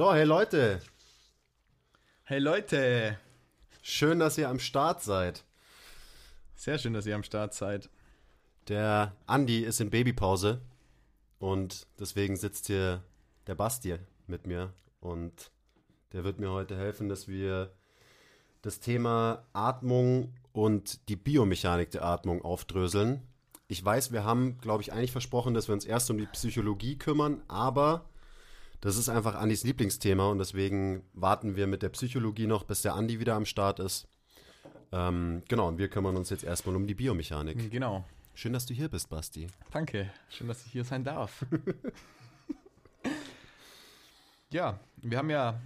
So, hey Leute, Hey Leute! schön, dass ihr am Start seid. Sehr schön, dass ihr am Start seid. Der Andi ist in Babypause und deswegen sitzt hier der Basti mit mir und der wird mir heute helfen, dass wir das Thema Atmung und die Biomechanik der Atmung aufdröseln. Ich weiß, wir haben, glaube ich, eigentlich versprochen, dass wir uns erst um die Psychologie kümmern, aber das ist einfach Andis Lieblingsthema und deswegen warten wir mit der Psychologie noch, bis der Andi wieder am Start ist. Ähm, genau, und wir kümmern uns jetzt erstmal um die Biomechanik. Genau. Schön, dass du hier bist, Basti. Danke. Schön, dass ich hier sein darf. ja, wir haben ja,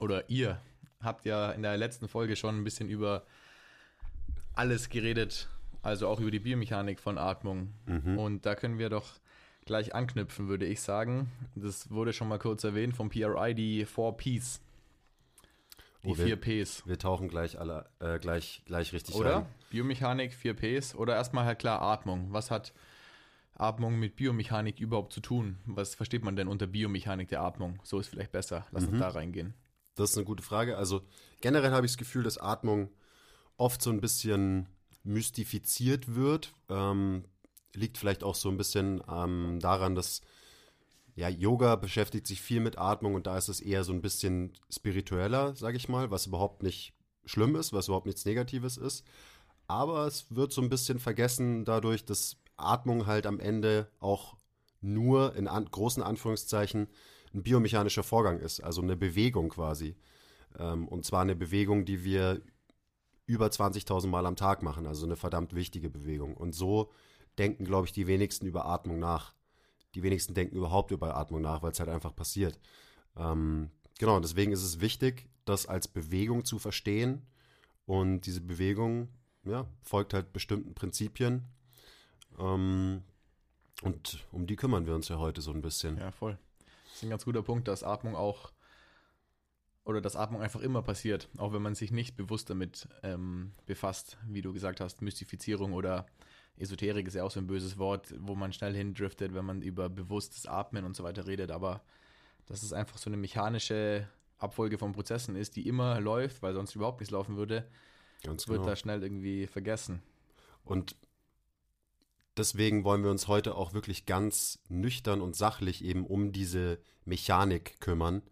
oder ihr habt ja in der letzten Folge schon ein bisschen über alles geredet, also auch über die Biomechanik von Atmung. Und da können wir doch gleich anknüpfen, würde ich sagen. Das wurde schon mal kurz erwähnt vom PRI, die 4 Ps. Die Oh, wir- 4 Ps. Wir tauchen gleich alle äh, gleich, gleich richtig Oder? rein. Biomechanik, 4 Ps. Oder erstmal halt klar Atmung. Was hat Atmung mit Biomechanik überhaupt zu tun? Was versteht man denn unter Biomechanik der Atmung? So ist vielleicht besser. Lass uns da reingehen. Das ist eine gute Frage. Also generell habe ich das Gefühl, dass Atmung oft so ein bisschen mystifiziert wird. Ähm, liegt vielleicht auch so ein bisschen ähm, daran, dass ja, Yoga beschäftigt sich viel mit Atmung und da ist es eher so ein bisschen spiritueller, sage ich mal, was überhaupt nicht schlimm ist, was überhaupt nichts Negatives ist. Aber es wird so ein bisschen vergessen dadurch, dass Atmung halt am Ende auch nur in an großen Anführungszeichen ein biomechanischer Vorgang ist, also eine Bewegung quasi. Ähm, und zwar eine Bewegung, die wir über 20.000 Mal am Tag machen, also eine verdammt wichtige Bewegung. Und so denken, glaube ich, die wenigsten über Atmung nach. Die wenigsten denken überhaupt über Atmung nach, weil es halt einfach passiert. Ähm, genau, deswegen ist es wichtig, das als Bewegung zu verstehen. Und diese Bewegung ja, folgt halt bestimmten Prinzipien. Ähm, und um die kümmern wir uns ja heute so ein bisschen. Ja, voll. Das ist ein ganz guter Punkt, dass Atmung auch oder dass Atmung einfach immer passiert, auch wenn man sich nicht bewusst damit ähm, befasst, wie du gesagt hast, Mystifizierung oder Esoterik ist ja auch so ein böses Wort, wo man schnell hindriftet, wenn man über bewusstes Atmen und so weiter redet, aber dass es einfach so eine mechanische Abfolge von Prozessen ist, die immer läuft, weil sonst überhaupt nichts laufen würde, Ganz wird genau. da schnell irgendwie vergessen. Und deswegen wollen wir uns heute auch wirklich ganz nüchtern und sachlich eben um diese Mechanik kümmern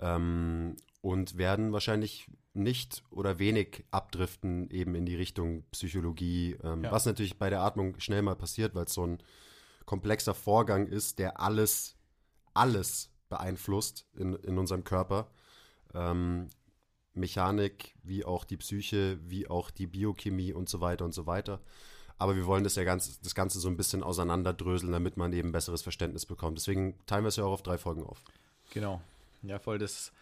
ähm, und werden wahrscheinlich nicht oder wenig abdriften eben in die Richtung Psychologie, ähm, Ja. was natürlich bei der Atmung schnell mal passiert, weil es so ein komplexer Vorgang ist, der alles, alles beeinflusst in, in unserem Körper. Ähm, Mechanik, wie auch die Psyche, wie auch die Biochemie und so weiter und so weiter. Aber wir wollen das ja ganz, das Ganze so ein bisschen auseinanderdröseln, damit man eben besseres Verständnis bekommt. Deswegen teilen wir es ja auch auf drei Folgen auf. Genau. Ja, voll. Das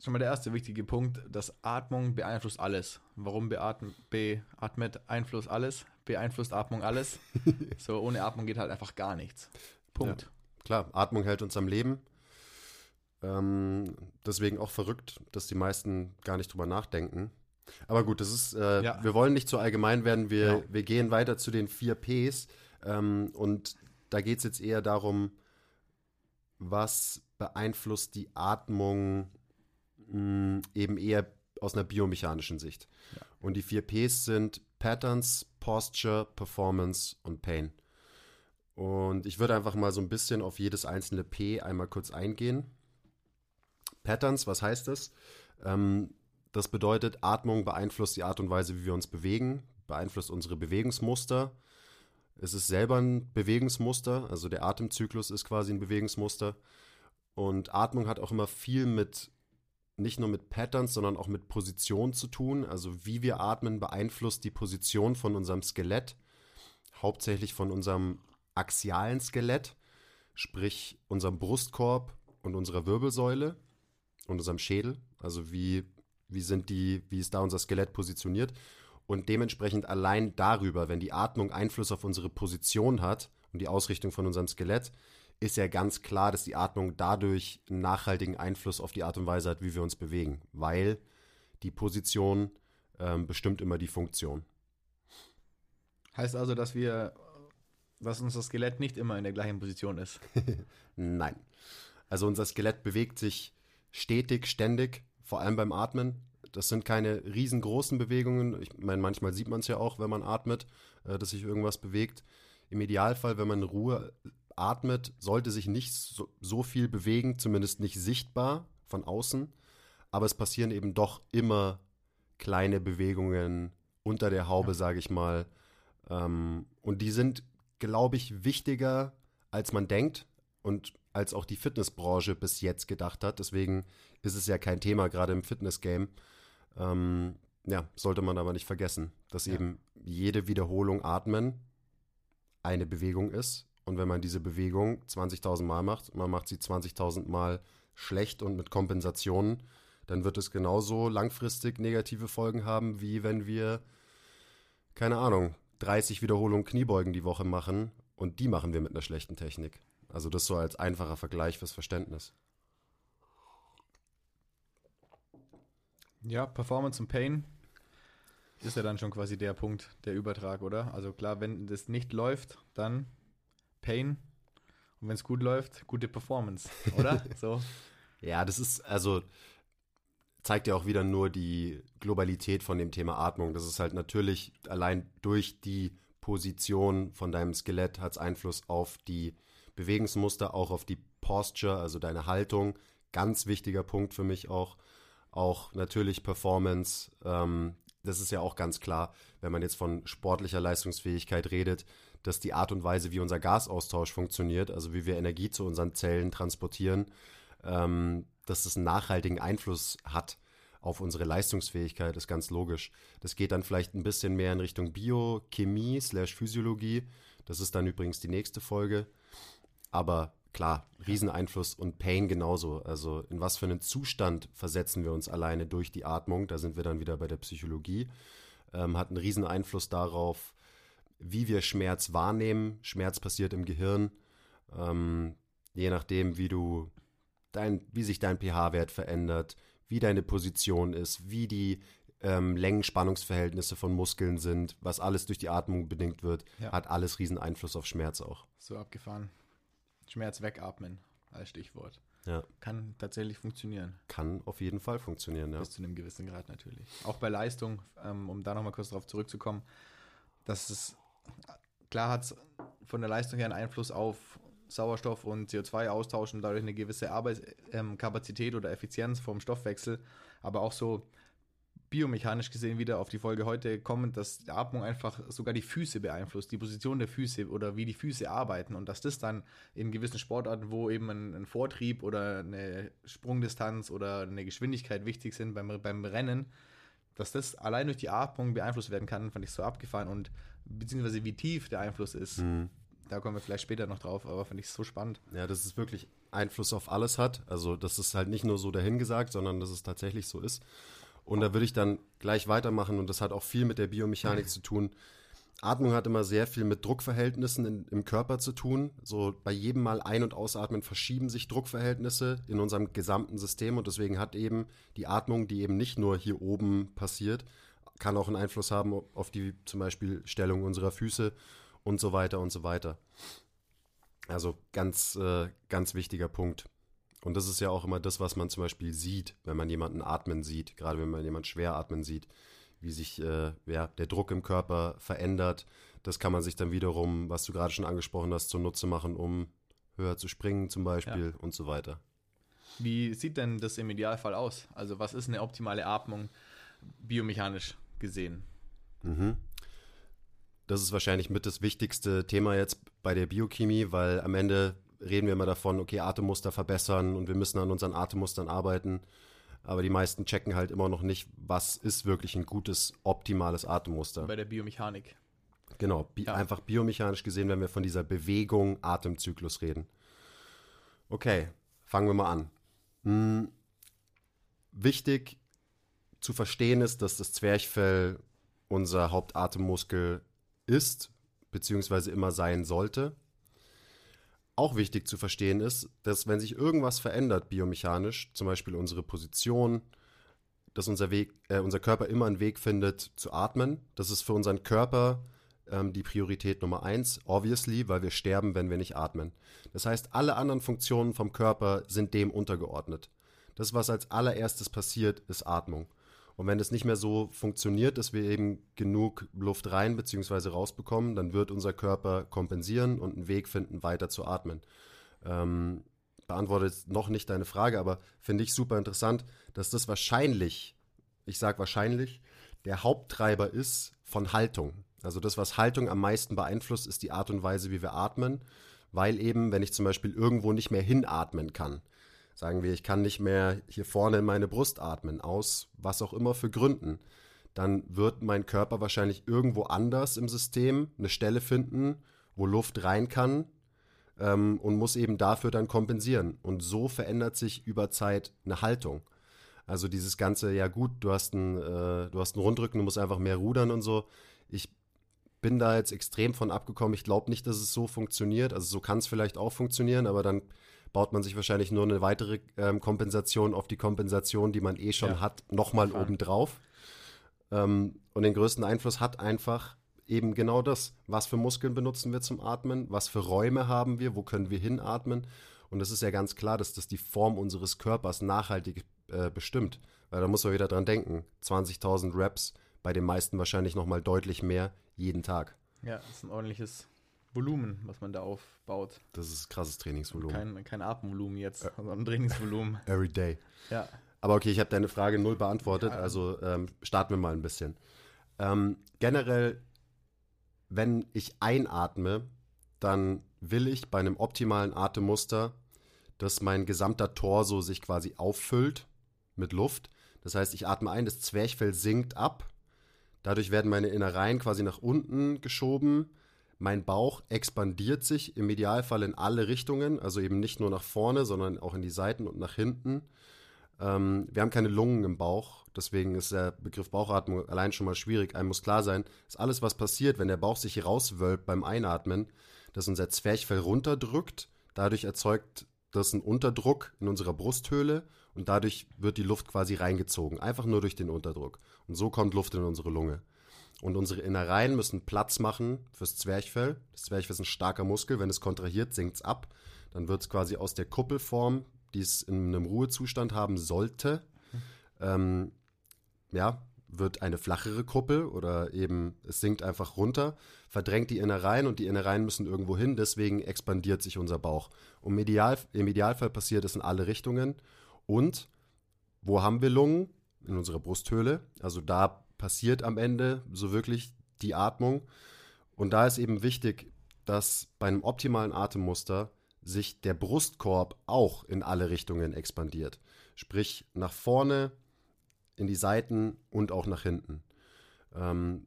schon mal der erste wichtige Punkt, dass Atmung beeinflusst alles. Warum beatm beatmet Einfluss alles? Beeinflusst Atmung alles? so, ohne Atmung geht halt einfach gar nichts. Punkt. Klar, Atmung hält uns am Leben. Ähm, deswegen auch verrückt, dass die meisten gar nicht drüber nachdenken. Aber gut, das ist, äh, Ja. wir wollen nicht zu allgemein werden. Wir, Genau. wir gehen weiter zu den vier Ps. Ähm, und da geht es jetzt eher darum, was beeinflusst die Atmung mh, eben eher aus einer biomechanischen Sicht. Und die vier Ps sind Patterns, Posture, Performance und Pain. Und ich würde einfach mal so ein bisschen auf jedes einzelne P einmal kurz eingehen. Patterns, was heißt das? Ähm, das bedeutet, Atmung beeinflusst die Art und Weise, wie wir uns bewegen, beeinflusst unsere Bewegungsmuster. Es ist selber ein Bewegungsmuster, also der Atemzyklus ist quasi ein Bewegungsmuster. Und Atmung hat auch immer viel mit, nicht nur mit Patterns, sondern auch mit Position zu tun. Also wie wir atmen beeinflusst die Position von unserem Skelett, hauptsächlich von unserem axialen Skelett, sprich unserem Brustkorb und unserer Wirbelsäule und unserem Schädel. Also wie, wie sind die, wie ist da unser Skelett positioniert? Und dementsprechend allein darüber, wenn die Atmung Einfluss auf unsere Position hat und die Ausrichtung von unserem Skelett, ist ja ganz klar, dass die Atmung dadurch einen nachhaltigen Einfluss auf die Art und Weise hat, wie wir uns bewegen, weil die Position ähm, bestimmt immer die Funktion. Heißt also, dass wir, dass unser Skelett nicht immer in der gleichen Position ist. Nein. Also unser Skelett bewegt sich stetig, ständig, vor allem beim Atmen. Das sind keine riesengroßen Bewegungen. Ich meine, manchmal sieht man es ja auch, wenn man atmet, äh, dass sich irgendwas bewegt. Im Idealfall, wenn man in Ruhe atmet, sollte sich nicht so, so viel bewegen, zumindest nicht sichtbar von außen. Aber es passieren eben doch immer kleine Bewegungen unter der Haube, ja. sage ich mal. Ähm, und die sind, glaube ich, wichtiger, als man denkt und als auch die Fitnessbranche bis jetzt gedacht hat. Deswegen ist es ja kein Thema, gerade im Fitnessgame. Ähm, ja, sollte man aber nicht vergessen, dass ja. eben jede Wiederholung atmen eine Bewegung ist. Und wenn man diese Bewegung 20.000 Mal macht, man macht sie 20.000 Mal schlecht und mit Kompensationen, dann wird es genauso langfristig negative Folgen haben, wie wenn wir, keine Ahnung, 30 Wiederholungen Kniebeugen die Woche machen und die machen wir mit einer schlechten Technik. Also das so als einfacher Vergleich fürs Verständnis. Ja, Performance und Pain ist ja dann schon quasi der Punkt, der Übertrag, oder? Also klar, wenn das nicht läuft, dann Pain. Und wenn es gut läuft, gute Performance, oder? so. Ja, das ist, also zeigt ja auch wieder nur die Globalität von dem Thema Atmung. Das ist halt natürlich allein durch die Position von deinem Skelett hat es Einfluss auf die Bewegungsmuster, auch auf die Posture, also deine Haltung. Ganz wichtiger Punkt für mich auch. Auch natürlich Performance. Ähm, das ist ja auch ganz klar, wenn man jetzt von sportlicher Leistungsfähigkeit redet, dass die Art und Weise, wie unser Gasaustausch funktioniert, also wie wir Energie zu unseren Zellen transportieren, ähm, dass das einen nachhaltigen Einfluss hat auf unsere Leistungsfähigkeit, ist ganz logisch. Das geht dann vielleicht ein bisschen mehr in Richtung Biochemie slash Physiologie. Das ist dann übrigens die nächste Folge. Aber klar, Rieseneinfluss und Pain genauso. Also in was für einen Zustand versetzen wir uns alleine durch die Atmung? Da sind wir dann wieder bei der Psychologie. Ähm, hat einen Rieseneinfluss darauf, wie wir Schmerz wahrnehmen. Schmerz passiert im Gehirn. Ähm, je nachdem, wie du dein, wie sich dein pH-Wert verändert, wie deine Position ist, wie die ähm, Längenspannungsverhältnisse von Muskeln sind, was alles durch die Atmung bedingt wird, ja. hat alles riesen Einfluss auf Schmerz auch. So abgefahren. Schmerz wegatmen als Stichwort. Ja. Kann tatsächlich funktionieren. Kann auf jeden Fall funktionieren, ja. Bis zu einem gewissen Grad natürlich. Auch bei Leistung, ähm, um da nochmal kurz darauf zurückzukommen, dass es klar hat von der Leistung her einen Einfluss auf Sauerstoff und CO2 austauschen, dadurch eine gewisse Arbeitskapazität ähm, oder Effizienz vom Stoffwechsel, aber auch so biomechanisch gesehen wieder auf die Folge heute kommen, dass die Atmung einfach sogar die Füße beeinflusst, die Position der Füße oder wie die Füße arbeiten. Und dass das dann in gewissen Sportarten, wo eben ein, ein Vortrieb oder eine Sprungdistanz oder eine Geschwindigkeit wichtig sind beim, beim Rennen, dass das allein durch die Atmung beeinflusst werden kann, fand ich so abgefahren und beziehungsweise wie tief der Einfluss ist. Mhm. Da kommen wir vielleicht später noch drauf, aber fand ich so spannend. Ja, dass es wirklich Einfluss auf alles hat. Also, dass es halt nicht nur so dahingesagt, sondern dass es tatsächlich so ist. Und da würde ich dann gleich weitermachen und das hat auch viel mit der Biomechanik zu tun. Atmung hat immer sehr viel mit Druckverhältnissen in, im Körper zu tun. So bei jedem Mal ein- und ausatmen verschieben sich Druckverhältnisse in unserem gesamten System und deswegen hat eben die Atmung, die eben nicht nur hier oben passiert, kann auch einen Einfluss haben auf die zum Beispiel Stellung unserer Füße und so weiter und so weiter. Also ganz, äh, ganz wichtiger Punkt. Und das ist ja auch immer das, was man zum Beispiel sieht, wenn man jemanden atmen sieht, gerade wenn man jemanden schwer atmen sieht, wie sich äh, ja, der Druck im Körper verändert. Das kann man sich dann wiederum, was du gerade schon angesprochen hast, zunutze machen, um höher zu springen zum Beispiel ja. und so weiter. Wie sieht denn das im Idealfall aus? Also was ist eine optimale Atmung biomechanisch gesehen? Mhm. Das ist wahrscheinlich mit das wichtigste Thema jetzt bei der Biochemie, weil am Ende reden wir immer davon, okay, Atemmuster verbessern und wir müssen an unseren Atemmustern arbeiten. Aber die meisten checken halt immer noch nicht, was ist wirklich ein gutes, optimales Atemmuster. Bei der Biomechanik. Genau, bi ja. einfach biomechanisch gesehen, wenn wir von dieser Bewegung, Atemzyklus reden. Okay, fangen wir mal an. Hm, wichtig zu verstehen ist, dass das Zwerchfell unser Hauptatemmuskel ist, beziehungsweise immer sein sollte auch wichtig zu verstehen ist, dass wenn sich irgendwas verändert biomechanisch, zum Beispiel unsere Position, dass unser Weg, äh, unser Körper immer einen Weg findet zu atmen. Das ist für unseren Körper ähm, die Priorität Nummer eins, obviously, weil wir sterben, wenn wir nicht atmen. Das heißt, alle anderen Funktionen vom Körper sind dem untergeordnet. Das, was als allererstes passiert, ist Atmung. Und wenn es nicht mehr so funktioniert, dass wir eben genug Luft rein bzw. rausbekommen, dann wird unser Körper kompensieren und einen Weg finden, weiter zu atmen. Ähm, beantwortet noch nicht deine Frage, aber finde ich super interessant, dass das wahrscheinlich, ich sage wahrscheinlich, der Haupttreiber ist von Haltung. Also das, was Haltung am meisten beeinflusst, ist die Art und Weise, wie wir atmen, weil eben, wenn ich zum Beispiel irgendwo nicht mehr hinatmen kann, Sagen wir, ich kann nicht mehr hier vorne in meine Brust atmen, aus was auch immer für Gründen. Dann wird mein Körper wahrscheinlich irgendwo anders im System eine Stelle finden, wo Luft rein kann ähm, und muss eben dafür dann kompensieren. Und so verändert sich über Zeit eine Haltung. Also dieses ganze, ja gut, du hast einen, äh, du hast einen Rundrücken, du musst einfach mehr rudern und so. Ich bin da jetzt extrem von abgekommen. Ich glaube nicht, dass es so funktioniert. Also so kann es vielleicht auch funktionieren, aber dann baut man sich wahrscheinlich nur eine weitere ähm, Kompensation auf die Kompensation, die man eh schon ja. hat, nochmal obendrauf. Ähm, und den größten Einfluss hat einfach eben genau das. Was für Muskeln benutzen wir zum Atmen? Was für Räume haben wir? Wo können wir hinatmen? Und es ist ja ganz klar, dass das die Form unseres Körpers nachhaltig äh, bestimmt. Weil da muss man wieder dran denken. 20.000 Reps, bei den meisten wahrscheinlich nochmal deutlich mehr jeden Tag. Ja, das ist ein ordentliches Volumen, was man da aufbaut. Das ist krasses Trainingsvolumen. Kein, kein Atemvolumen jetzt, äh, sondern Trainingsvolumen. Every day. Ja. Aber okay, ich habe deine Frage null beantwortet, ja. also ähm, starten wir mal ein bisschen. Ähm, generell, wenn ich einatme, dann will ich bei einem optimalen Atemmuster, dass mein gesamter Torso sich quasi auffüllt mit Luft. Das heißt, ich atme ein, das Zwerchfell sinkt ab. Dadurch werden meine Innereien quasi nach unten geschoben mein Bauch expandiert sich im Idealfall in alle Richtungen, also eben nicht nur nach vorne, sondern auch in die Seiten und nach hinten. Ähm, wir haben keine Lungen im Bauch, deswegen ist der Begriff Bauchatmung allein schon mal schwierig. Einem muss klar sein, dass alles, was passiert, wenn der Bauch sich rauswölbt beim Einatmen, dass unser Zwerchfell runterdrückt. Dadurch erzeugt das einen Unterdruck in unserer Brusthöhle und dadurch wird die Luft quasi reingezogen, einfach nur durch den Unterdruck. Und so kommt Luft in unsere Lunge. Und unsere Innereien müssen Platz machen fürs Zwerchfell. Das Zwerchfell ist ein starker Muskel. Wenn es kontrahiert, sinkt es ab. Dann wird es quasi aus der Kuppelform, die es in einem Ruhezustand haben sollte, ähm, ja, wird eine flachere Kuppel oder eben es sinkt einfach runter, verdrängt die Innereien und die Innereien müssen irgendwo hin. Deswegen expandiert sich unser Bauch. Und Ideal, im Idealfall passiert es in alle Richtungen. Und wo haben wir Lungen? In unserer Brusthöhle. Also da passiert am Ende so wirklich die Atmung. Und da ist eben wichtig, dass bei einem optimalen Atemmuster sich der Brustkorb auch in alle Richtungen expandiert. Sprich nach vorne, in die Seiten und auch nach hinten. Ähm,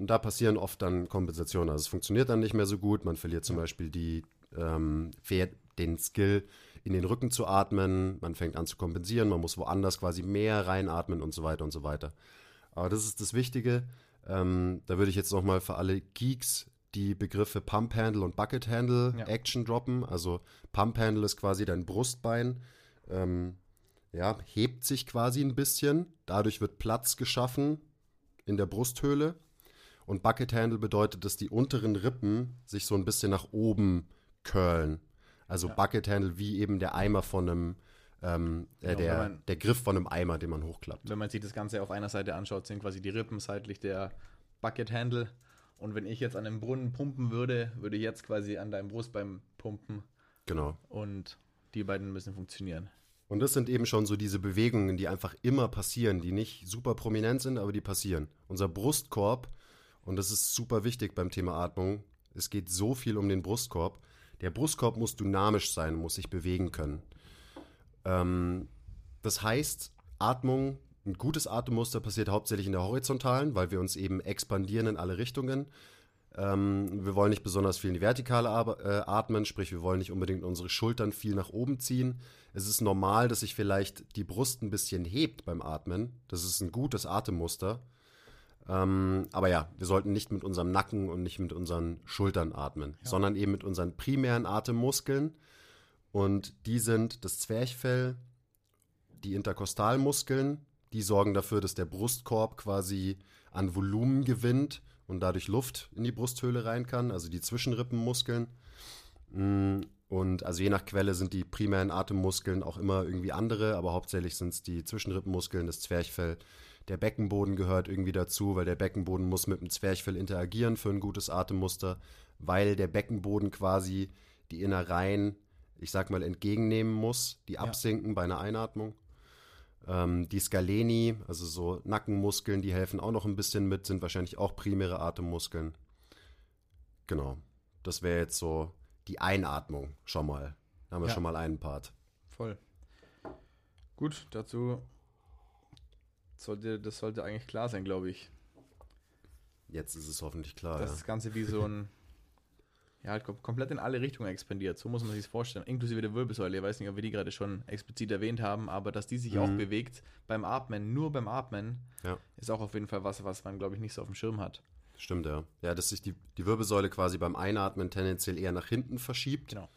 und da passieren oft dann Kompensationen. Also es funktioniert dann nicht mehr so gut. Man verliert zum Beispiel die, ähm, den Skill, in den Rücken zu atmen. Man fängt an zu kompensieren. Man muss woanders quasi mehr reinatmen und so weiter und so weiter. Aber das ist das Wichtige. Ähm, da würde ich jetzt nochmal für alle Geeks die Begriffe Pump Handle und Bucket Handle ja. Action droppen. Also Pump Handle ist quasi dein Brustbein. Ähm, ja, hebt sich quasi ein bisschen. Dadurch wird Platz geschaffen in der Brusthöhle. Und Bucket Handle bedeutet, dass die unteren Rippen sich so ein bisschen nach oben curlen. Also ja. Bucket Handle wie eben der Eimer von einem ähm, äh, genau, der, man, der Griff von einem Eimer, den man hochklappt. Wenn man sich das Ganze auf einer Seite anschaut, sind quasi die Rippen seitlich der Bucket Handle. Und wenn ich jetzt an einem Brunnen pumpen würde, würde ich jetzt quasi an deinem Brustbein pumpen. Genau. Und die beiden müssen funktionieren. Und das sind eben schon so diese Bewegungen, die einfach immer passieren, die nicht super prominent sind, aber die passieren. Unser Brustkorb, und das ist super wichtig beim Thema Atmung, es geht so viel um den Brustkorb. Der Brustkorb muss dynamisch sein, muss sich bewegen können. Ähm, das heißt, Atmung, ein gutes Atemmuster passiert hauptsächlich in der horizontalen, weil wir uns eben expandieren in alle Richtungen. Ähm, wir wollen nicht besonders viel in die Vertikale äh, atmen, sprich, wir wollen nicht unbedingt unsere Schultern viel nach oben ziehen. Es ist normal, dass sich vielleicht die Brust ein bisschen hebt beim Atmen. Das ist ein gutes Atemmuster. Ähm, aber ja, wir sollten nicht mit unserem Nacken und nicht mit unseren Schultern atmen, ja. sondern eben mit unseren primären Atemmuskeln. Und die sind das Zwerchfell, die Interkostalmuskeln, die sorgen dafür, dass der Brustkorb quasi an Volumen gewinnt und dadurch Luft in die Brusthöhle rein kann, also die Zwischenrippenmuskeln. Mm, und also je nach Quelle sind die primären Atemmuskeln auch immer irgendwie andere, aber hauptsächlich sind es die Zwischenrippenmuskeln, das Zwerchfell. Der Beckenboden gehört irgendwie dazu, weil der Beckenboden muss mit dem Zwerchfell interagieren für ein gutes Atemmuster, weil der Beckenboden quasi die Innereien, ich sag mal, entgegennehmen muss, die absinken ja. bei einer Einatmung. Ähm, die Scaleni, also so Nackenmuskeln, die helfen auch noch ein bisschen mit, sind wahrscheinlich auch primäre Atemmuskeln. Genau. Das wäre jetzt so die Einatmung schon mal. Da haben wir ja. schon mal einen Part. Voll. Gut, dazu sollte, das sollte eigentlich klar sein, glaube ich. Jetzt ist es hoffentlich klar. Dass ja. das Ganze wie so ein, ja, halt komplett in alle Richtungen expandiert. So muss man sich vorstellen. Inklusive der Wirbelsäule. Ich weiß nicht, ob wir die gerade schon explizit erwähnt haben, aber dass die sich mhm. auch bewegt beim Atmen, nur beim Atmen, ja. ist auch auf jeden Fall was, was man, glaube ich, nicht so auf dem Schirm hat. Stimmt, ja. Ja, dass sich die, die Wirbelsäule quasi beim Einatmen tendenziell eher nach hinten verschiebt, genau.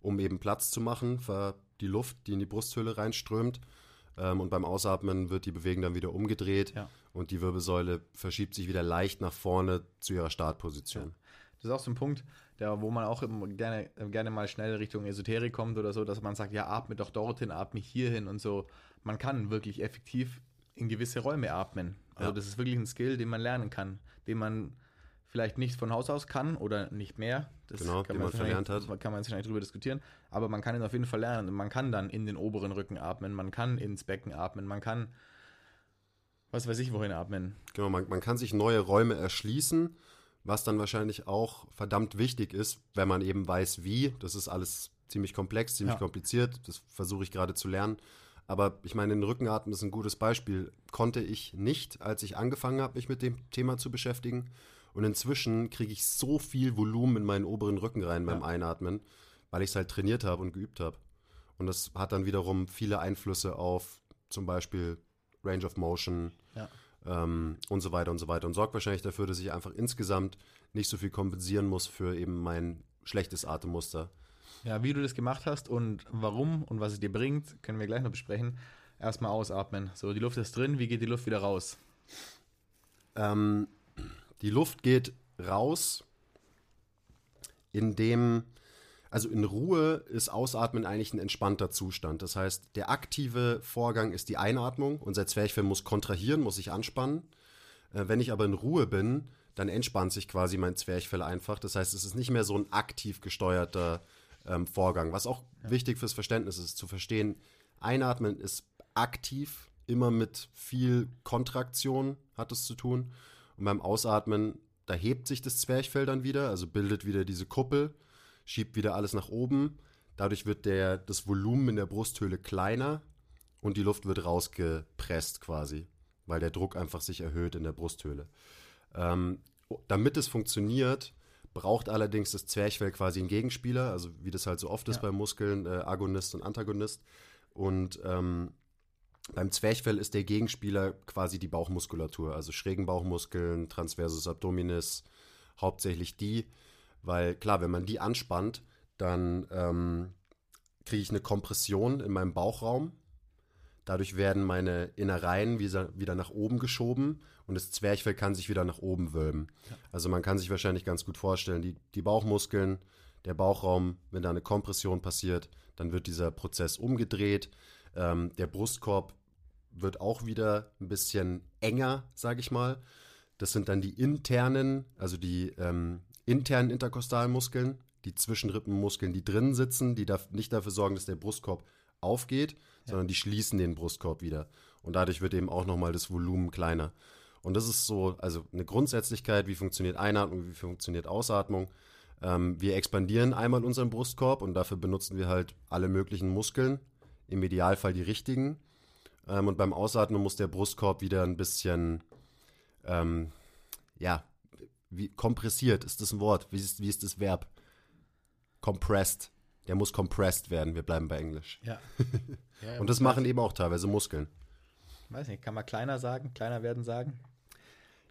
um eben Platz zu machen für die Luft, die in die Brusthöhle reinströmt. Ähm, und beim Ausatmen wird die Bewegung dann wieder umgedreht ja. und die Wirbelsäule verschiebt sich wieder leicht nach vorne zu ihrer Startposition. Ja. Das ist auch so ein Punkt, der, wo man auch gerne, gerne mal schnell Richtung Esoterik kommt oder so, dass man sagt, ja, atme doch dorthin, atme hierhin und so. Man kann wirklich effektiv in gewisse Räume atmen. Also ja. das ist wirklich ein Skill, den man lernen kann, den man vielleicht nicht von Haus aus kann oder nicht mehr. Das genau, kann man, man verlernt hat. Kann man jetzt nicht drüber diskutieren. Aber man kann ihn auf jeden Fall lernen. Und man kann dann in den oberen Rücken atmen, man kann ins Becken atmen, man kann was weiß ich wohin atmen. Genau, man, man kann sich neue Räume erschließen, was dann wahrscheinlich auch verdammt wichtig ist, wenn man eben weiß, wie. Das ist alles ziemlich komplex, ziemlich ja. kompliziert. Das versuche ich gerade zu lernen. Aber ich meine, den Rückenatmen ist ein gutes Beispiel. Konnte ich nicht, als ich angefangen habe, mich mit dem Thema zu beschäftigen. Und inzwischen kriege ich so viel Volumen in meinen oberen Rücken rein beim Einatmen, weil ich es halt trainiert habe und geübt habe. Und das hat dann wiederum viele Einflüsse auf zum Beispiel Range of Motion ja. Ähm, und so weiter und so weiter. Und sorgt wahrscheinlich dafür, dass ich einfach insgesamt nicht so viel kompensieren muss für eben mein schlechtes Atemmuster. Ja, wie du das gemacht hast und warum und was es dir bringt, können wir gleich noch besprechen. Erstmal ausatmen. So, die Luft ist drin, wie geht die Luft wieder raus? Ähm, die Luft geht raus, indem, also in Ruhe ist Ausatmen eigentlich ein entspannter Zustand. Das heißt, der aktive Vorgang ist die Einatmung. Unser Zwerchfell muss kontrahieren, muss sich anspannen. Äh, wenn ich aber in Ruhe bin, dann entspannt sich quasi mein Zwerchfell einfach. Das heißt, es ist nicht mehr so ein aktiv gesteuerter ähm, Vorgang. Was auch ja. wichtig fürs Verständnis ist, zu verstehen, Einatmen ist aktiv, immer mit viel Kontraktion hat es zu tun. Und beim Ausatmen, da hebt sich das Zwerchfell dann wieder, also bildet wieder diese Kuppel, schiebt wieder alles nach oben. Dadurch wird der, das Volumen in der Brusthöhle kleiner und die Luft wird rausgepresst quasi, weil der Druck einfach sich erhöht in der Brusthöhle. Ähm, damit es funktioniert, braucht allerdings das Zwerchfell quasi einen Gegenspieler, also wie das halt so oft ja. ist bei Muskeln, äh, Agonist und Antagonist. Und ähm, beim Zwerchfell ist der Gegenspieler quasi die Bauchmuskulatur, also schrägen Bauchmuskeln, Transversus Abdominis, hauptsächlich die, weil klar, wenn man die anspannt, dann ähm, kriege ich eine Kompression in meinem Bauchraum. Dadurch werden meine Innereien wieder nach oben geschoben und das Zwerchfell kann sich wieder nach oben wölben. Ja. Also man kann sich wahrscheinlich ganz gut vorstellen, die, die Bauchmuskeln, der Bauchraum, wenn da eine Kompression passiert, dann wird dieser Prozess umgedreht. Ähm, der Brustkorb wird auch wieder ein bisschen enger, sage ich mal. Das sind dann die internen, also die ähm, internen Interkostalmuskeln, die Zwischenrippenmuskeln, die drin sitzen, die da nicht dafür sorgen, dass der Brustkorb aufgeht, ja. sondern die schließen den Brustkorb wieder. Und dadurch wird eben auch nochmal das Volumen kleiner. Und das ist so, also eine Grundsätzlichkeit, wie funktioniert Einatmung, wie funktioniert Ausatmung. Ähm, wir expandieren einmal unseren Brustkorb und dafür benutzen wir halt alle möglichen Muskeln, im Idealfall die richtigen. Ähm, und beim Ausatmen muss der Brustkorb wieder ein bisschen, ähm, ja, wie kompressiert ist das ein Wort? Wie ist, wie ist das Verb? Compressed. Der muss compressed werden. Wir bleiben bei Englisch. Ja. ja und das machen eben auch teilweise Muskeln. Weiß nicht, kann man kleiner sagen, kleiner werden sagen?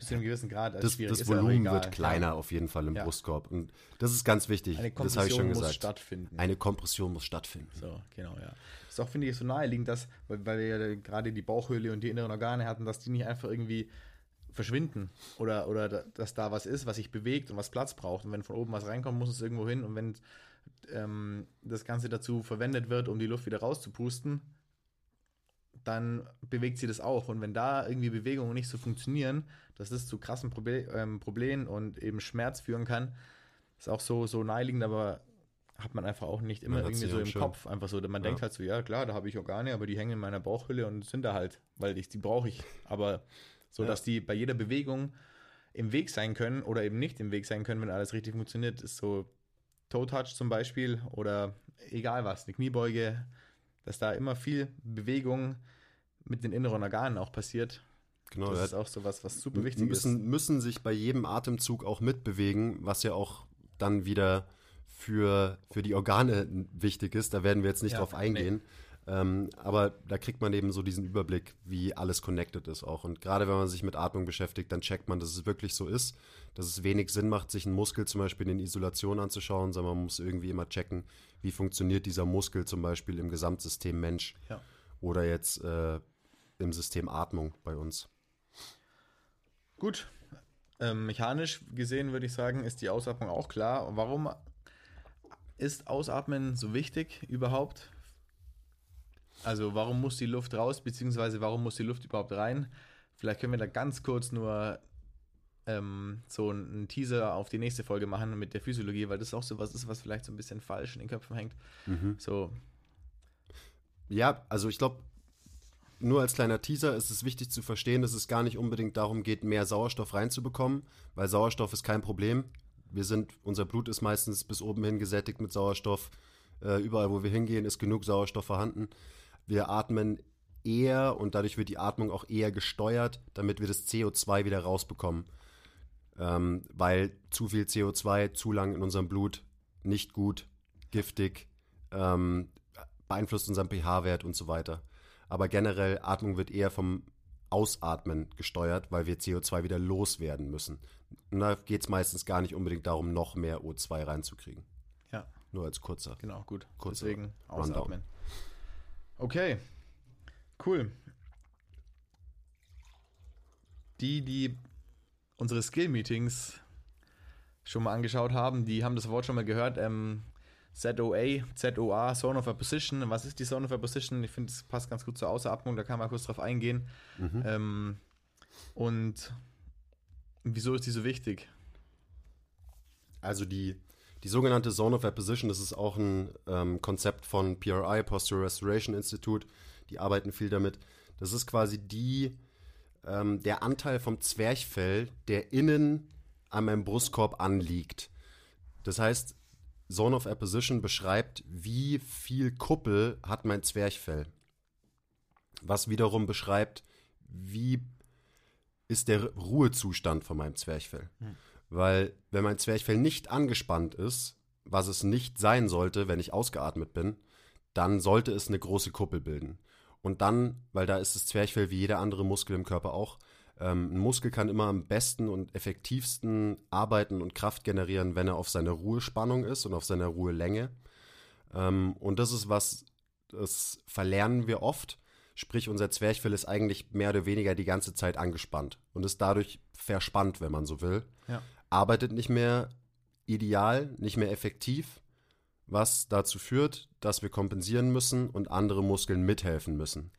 bis zu einem gewissen Grad. Also das, das Volumen wird kleiner ja. auf jeden Fall im. Brustkorb. Und das ist ganz wichtig. Eine Kompression das ich schon muss gesagt. stattfinden. Eine Kompression muss stattfinden. So, genau, ja. Das ist auch, finde ich, so naheliegend, dass, weil, weil wir ja gerade die Bauchhöhle und die inneren Organe hatten, dass die nicht einfach irgendwie verschwinden oder, oder dass da was ist, was sich bewegt und was Platz braucht. Und wenn von oben was reinkommt, muss es irgendwo hin. Und wenn ähm, das Ganze dazu verwendet wird, um die Luft wieder rauszupusten, dann bewegt sie das auch. Und wenn da irgendwie Bewegungen nicht so funktionieren, dass das zu krassen Proble ähm, Problemen und eben Schmerz führen kann, ist auch so, so naheliegend, aber hat man einfach auch nicht immer irgendwie so im schön. Kopf. Einfach so, man ja. denkt halt so, ja klar, da habe ich Organe, aber die hängen in meiner Bauchhülle und sind da halt, weil ich die brauche ich. Aber so, dass die bei jeder Bewegung im Weg sein können oder eben nicht im Weg sein können, wenn alles richtig funktioniert, ist so Toe Touch zum Beispiel oder egal was, eine Kniebeuge, dass da immer viel Bewegung mit den inneren Organen auch passiert. Genau, das ist auch so was, was super wichtig müssen, ist. Müssen sich bei jedem Atemzug auch mitbewegen, was ja auch dann wieder für, für die Organe wichtig ist. Da werden wir jetzt nicht ja, drauf eingehen. Nee. Ähm, aber da kriegt man eben so diesen Überblick, wie alles connected ist auch. Und gerade wenn man sich mit Atmung beschäftigt, dann checkt man, dass es wirklich so ist, dass es wenig Sinn macht, sich einen Muskel zum Beispiel in Isolation anzuschauen, sondern man muss irgendwie immer checken, wie funktioniert dieser Muskel zum Beispiel im Gesamtsystem Mensch ja. oder jetzt äh, im System Atmung bei uns. Gut. Ähm, mechanisch gesehen würde ich sagen, ist die Ausatmung auch klar. Warum ist Ausatmen so wichtig überhaupt? Also warum muss die Luft raus, beziehungsweise warum muss die Luft überhaupt rein? Vielleicht können wir da ganz kurz nur ähm, so einen Teaser auf die nächste Folge machen mit der Physiologie, weil das auch so was ist, was vielleicht so ein bisschen falsch in den Köpfen hängt. Mhm. So. Ja, also ich glaube, nur als kleiner Teaser ist es wichtig zu verstehen, dass es gar nicht unbedingt darum geht, mehr Sauerstoff reinzubekommen, weil Sauerstoff ist kein Problem wir sind, unser Blut ist meistens bis oben hin gesättigt mit Sauerstoff. Äh, überall, wo wir hingehen, ist genug Sauerstoff vorhanden. Wir atmen eher und dadurch wird die Atmung auch eher gesteuert, damit wir das CO2 wieder rausbekommen. Ähm, weil zu viel CO2 zu lang in unserem Blut nicht gut, giftig, ähm, beeinflusst unseren pH-Wert und so weiter. Aber generell, Atmung wird eher vom Ausatmen gesteuert, weil wir CO2 wieder loswerden müssen. Und da geht es meistens gar nicht unbedingt darum, noch mehr O2 reinzukriegen. Ja. Nur als kurzer. Genau, gut. Kurzer Deswegen ausatmen. Rundown. Okay, cool. Die, die unsere Skill-Meetings schon mal angeschaut haben, die haben das Wort schon mal gehört. Ähm, ZOA, ZOA, Zone of a Position. Was ist die Zone of a Position? Ich finde, es passt ganz gut zur Ausatmung, da kann man kurz drauf eingehen. Mhm. Ähm, und wieso ist die so wichtig? Also die, die sogenannte Zone of Apposition, das ist auch ein ähm, Konzept von PRI, Posture Restoration Institute. Die arbeiten viel damit. Das ist quasi die, ähm, der Anteil vom Zwerchfell, der innen an meinem Brustkorb anliegt. Das heißt, Zone of Apposition beschreibt, wie viel Kuppel hat mein Zwerchfell. Was wiederum beschreibt, wie ist der Ruhezustand von meinem Zwerchfell. Hm. Weil wenn mein Zwerchfell nicht angespannt ist, was es nicht sein sollte, wenn ich ausgeatmet bin, dann sollte es eine große Kuppel bilden. Und dann, weil da ist das Zwerchfell wie jeder andere Muskel im Körper auch, ähm, ein Muskel kann immer am besten und effektivsten arbeiten und Kraft generieren, wenn er auf seiner Ruhespannung ist und auf seiner Ruhelänge. Ähm, und das ist was, das verlernen wir oft. Sprich, unser Zwerchfell ist eigentlich mehr oder weniger die ganze Zeit angespannt und ist dadurch verspannt, wenn man so will. Ja. Arbeitet nicht mehr ideal, nicht mehr effektiv, was dazu führt, dass wir kompensieren müssen und andere Muskeln mithelfen müssen.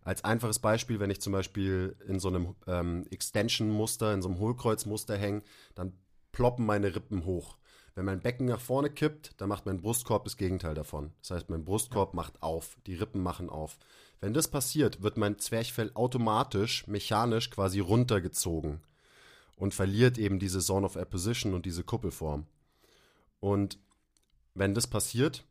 Als einfaches Beispiel, wenn ich zum Beispiel in so einem ähm, Extension-Muster, in so einem Hohlkreuzmuster hänge, dann ploppen meine Rippen hoch. Wenn mein Becken nach vorne kippt, dann macht mein Brustkorb das Gegenteil davon. Das heißt, mein Brustkorb ja. macht auf, die Rippen machen auf. Wenn das passiert, wird mein Zwerchfell automatisch, mechanisch quasi runtergezogen und verliert eben diese Zone of Apposition und diese Kuppelform. Und wenn das passiert,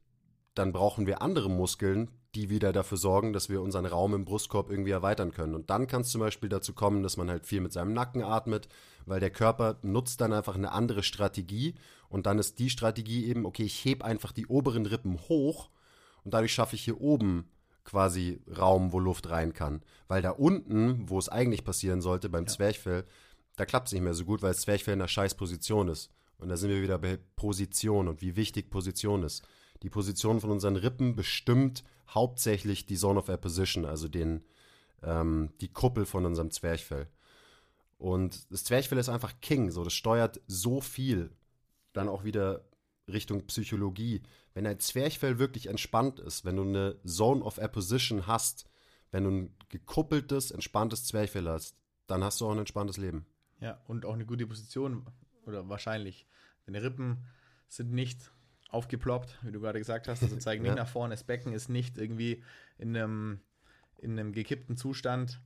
dann brauchen wir andere Muskeln, die wieder dafür sorgen, dass wir unseren Raum im Brustkorb irgendwie erweitern können. Und dann kann es zum Beispiel dazu kommen, dass man halt viel mit seinem Nacken atmet, weil der Körper nutzt dann einfach eine andere Strategie. Und dann ist die Strategie eben, okay, ich hebe einfach die oberen Rippen hoch und dadurch schaffe ich hier oben quasi Raum, wo Luft rein kann. Weil da unten, wo es eigentlich passieren sollte, beim ja. Zwerchfell, da klappt es nicht mehr so gut, weil das Zwerchfell in einer scheiß Position ist. Und da sind wir wieder bei Position und wie wichtig Position ist. Die Position von unseren Rippen bestimmt hauptsächlich die Zone of Apposition, also den, ähm, die Kuppel von unserem Zwerchfell. Und das Zwerchfell ist einfach King, so das steuert so viel. Dann auch wieder Richtung Psychologie. Wenn ein Zwerchfell wirklich entspannt ist, wenn du eine Zone of Apposition hast, wenn du ein gekuppeltes, entspanntes Zwerchfell hast, dann hast du auch ein entspanntes Leben. Ja, und auch eine gute Position, oder wahrscheinlich. Deine Rippen sind nicht aufgeploppt, wie du gerade gesagt hast, also zeigen nicht Ja. nach vorne. Das Becken ist nicht irgendwie in einem, in einem gekippten Zustand.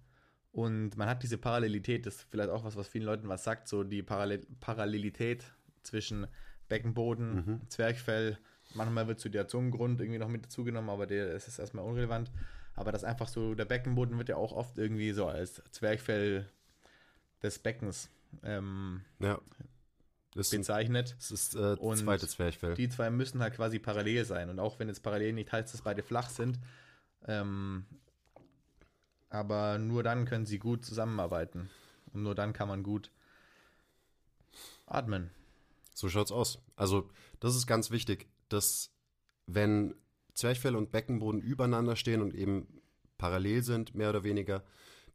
Und man hat diese Parallelität, das ist vielleicht auch was, was vielen Leuten was sagt, so die Parallel Parallelität zwischen Beckenboden, Mhm. Zwerchfell. Manchmal wird so der Zungengrund irgendwie noch mit dazugenommen, aber der das ist erstmal unrelevant. Aber das einfach so, der Beckenboden wird ja auch oft irgendwie so als Zwerchfell des Beckens ähm, Ja. Das ein, bezeichnet. das ist äh, Und zweite Zwerchfell. Die zwei müssen halt quasi parallel sein. Und auch wenn jetzt parallel nicht heißt, dass beide flach sind, ähm, aber nur dann können sie gut zusammenarbeiten. Und nur dann kann man gut atmen. So schaut's aus. Also, das ist ganz wichtig, dass wenn Zwerchfell und Beckenboden übereinander stehen und eben parallel sind, mehr oder weniger,